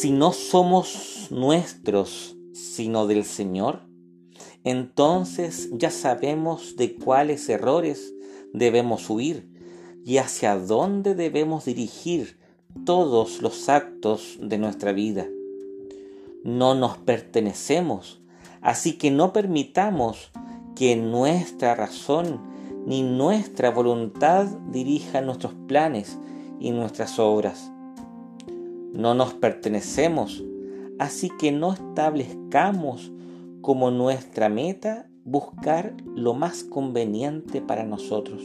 Si no somos nuestros, sino del Señor, entonces ya sabemos de cuáles errores debemos huir y hacia dónde debemos dirigir todos los actos de nuestra vida. No nos pertenecemos, así que no permitamos que nuestra razón ni nuestra voluntad dirijan nuestros planes y nuestras obras. No nos pertenecemos, así que no establezcamos como nuestra meta buscar lo más conveniente para nosotros.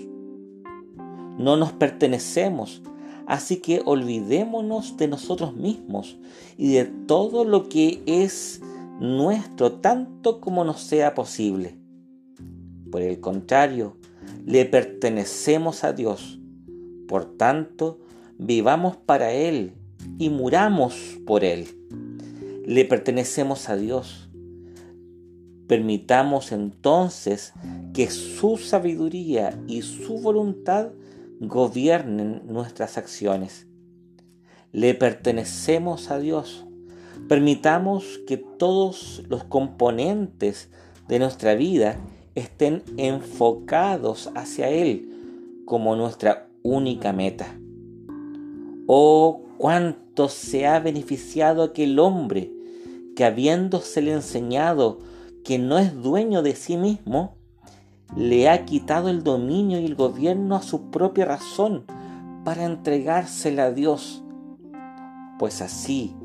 No nos pertenecemos, así que olvidémonos de nosotros mismos y de todo lo que es nuestro tanto como nos sea posible. Por el contrario, le pertenecemos a Dios. Por tanto, vivamos para Él y muramos por Él. Le pertenecemos a Dios. Permitamos entonces que su sabiduría y su voluntad gobiernen nuestras acciones. Le pertenecemos a Dios. Permitamos que todos los componentes de nuestra vida estén enfocados hacia Él como nuestra única meta. Oh, cuánto se ha beneficiado aquel hombre que habiéndosele enseñado que no es dueño de sí mismo, le ha quitado el dominio y el gobierno a su propia razón para entregársela a Dios. Pues así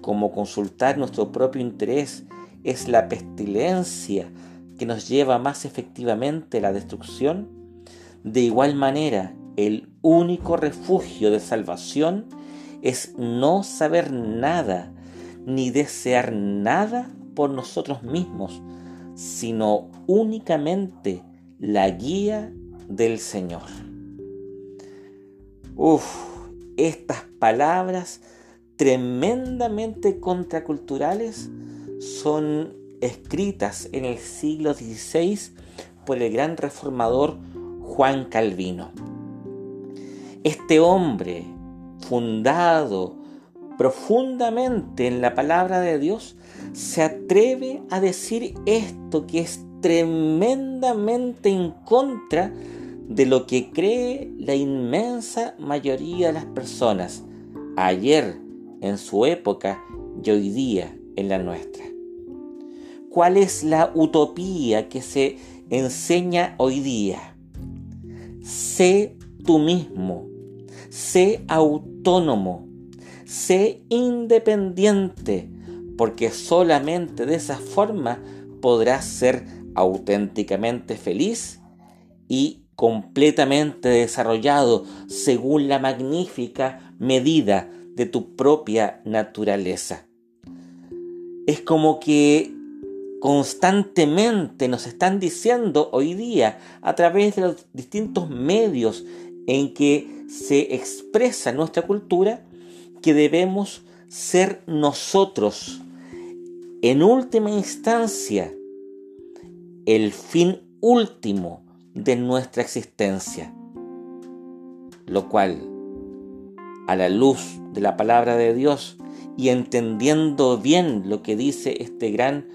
como consultar nuestro propio interés es la pestilencia que nos lleva más efectivamente a la destrucción, de igual manera el único refugio de salvación es no saber nada ni desear nada por nosotros mismos, sino únicamente la guía del Señor. Uf, estas palabras tremendamente contraculturales son escritas en el siglo XVI por el gran reformador Juan Calvino. Este hombre, fundado profundamente en la palabra de Dios, se atreve a decir esto que es tremendamente en contra de lo que cree la inmensa mayoría de las personas, ayer en su época y hoy día en la nuestra. ¿Cuál es la utopía que se enseña hoy día? Sé tú mismo, sé autónomo, sé independiente, porque solamente de esa forma podrás ser auténticamente feliz y completamente desarrollado según la magnífica medida de tu propia naturaleza. Es como que constantemente nos están diciendo hoy día a través de los distintos medios en que se expresa nuestra cultura que debemos ser nosotros en última instancia el fin último de nuestra existencia. Lo cual, a la luz de la palabra de Dios y entendiendo bien lo que dice este gran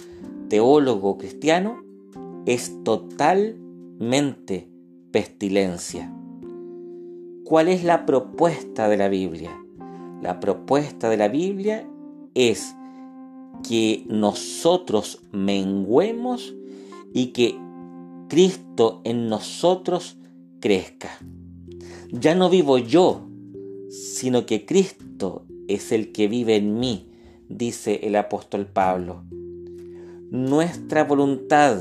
teólogo cristiano, es totalmente pestilencia. ¿Cuál es la propuesta de la Biblia? La propuesta de la Biblia es que nosotros menguemos y que Cristo en nosotros crezca. Ya no vivo yo, sino que Cristo es el que vive en mí, dice el apóstol Pablo. Nuestra voluntad,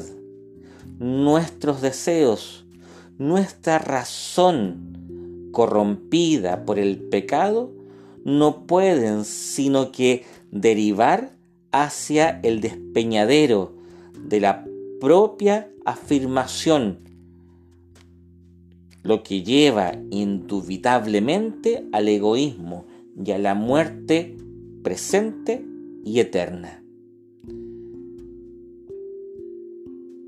nuestros deseos, nuestra razón corrompida por el pecado no pueden sino que derivar hacia el despeñadero de la propia afirmación, lo que lleva indubitablemente al egoísmo y a la muerte presente y eterna.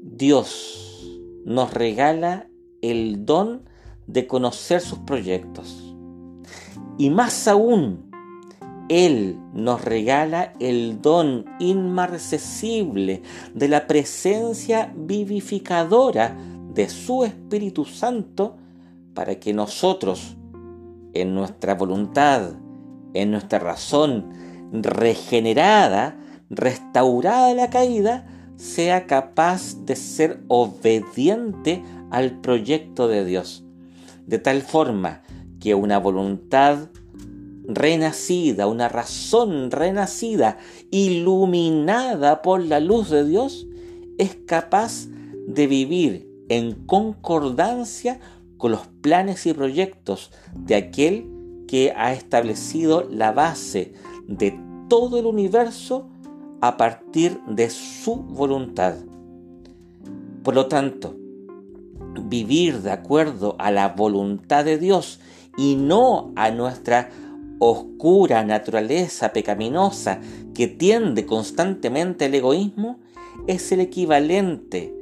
Dios nos regala el don de conocer sus proyectos y más aún Él nos regala el don inmarcesible de la presencia vivificadora de su Espíritu Santo para que nosotros, en nuestra voluntad, en nuestra razón regenerada, restaurada la caída, sea capaz de ser obediente al proyecto de Dios. De tal forma que una voluntad renacida, una razón renacida, iluminada por la luz de Dios, es capaz de vivir en concordancia con los planes y proyectos de aquel que ha establecido la base de todo el universo a partir de su voluntad. Por lo tanto, vivir de acuerdo a la voluntad de Dios y no a nuestra oscura naturaleza pecaminosa que tiende constantemente al egoísmo es el equivalente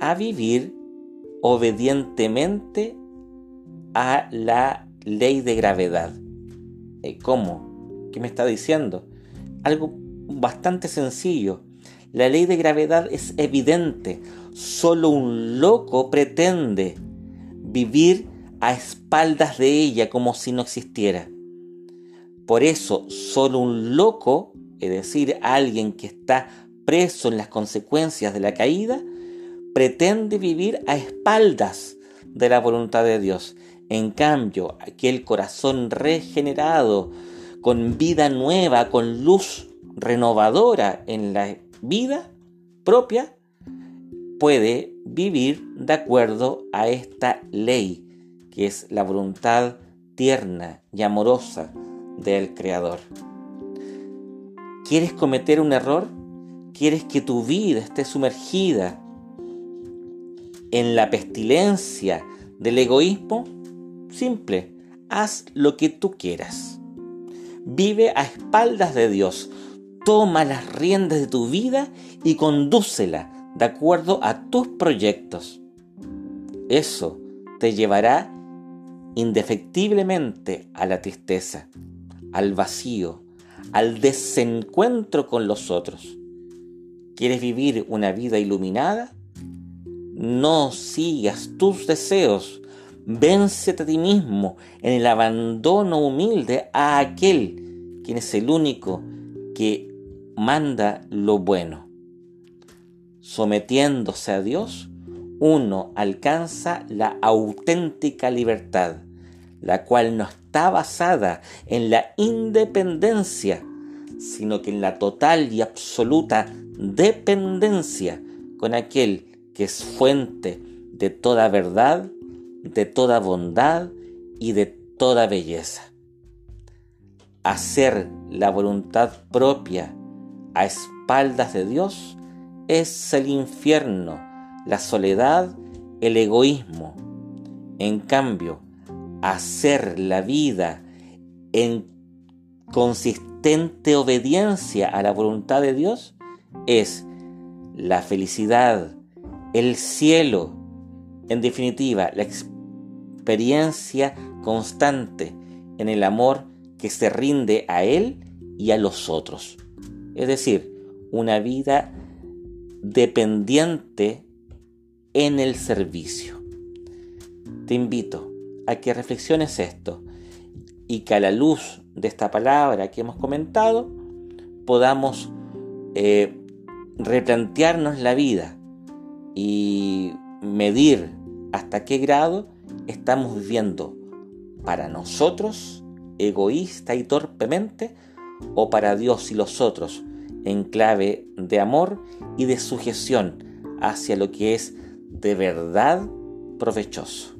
a vivir obedientemente a la ley de gravedad. Eh, ¿Cómo? ¿Qué me está diciendo? Algo bastante sencillo. La ley de gravedad es evidente. Solo un loco pretende vivir a espaldas de ella como si no existiera. Por eso, solo un loco, es decir, alguien que está preso en las consecuencias de la caída, pretende vivir a espaldas de la voluntad de Dios. En cambio, aquel corazón regenerado, con vida nueva, con luz renovadora en la vida propia, puede vivir de acuerdo a esta ley, que es la voluntad tierna y amorosa del Creador. ¿Quieres cometer un error? ¿Quieres que tu vida esté sumergida en la pestilencia del egoísmo? Simple, haz lo que tú quieras. Vive a espaldas de Dios. Toma las riendas de tu vida y condúcela de acuerdo a tus proyectos. Eso te llevará indefectiblemente a la tristeza, al vacío, al desencuentro con los otros. ¿Quieres vivir una vida iluminada? No sigas tus deseos. Véncete a ti mismo en el abandono humilde a aquel quien es el único que manda lo bueno. Sometiéndose a Dios, uno alcanza la auténtica libertad, la cual no está basada en la independencia, sino que en la total y absoluta dependencia con aquel que es fuente de toda verdad, de toda bondad y de toda belleza. Hacer la voluntad propia a espaldas de Dios es el infierno, la soledad, el egoísmo. En cambio, hacer la vida en consistente obediencia a la voluntad de Dios es la felicidad, el cielo, en definitiva, la experiencia constante en el amor que se rinde a Él y a los otros. Es decir, una vida dependiente en el servicio. Te invito a que reflexiones esto y que a la luz de esta palabra que hemos comentado podamos eh, replantearnos la vida y medir hasta qué grado estamos viviendo para nosotros egoísta y torpemente o para Dios y los otros en clave de amor y de sujeción hacia lo que es de verdad provechoso.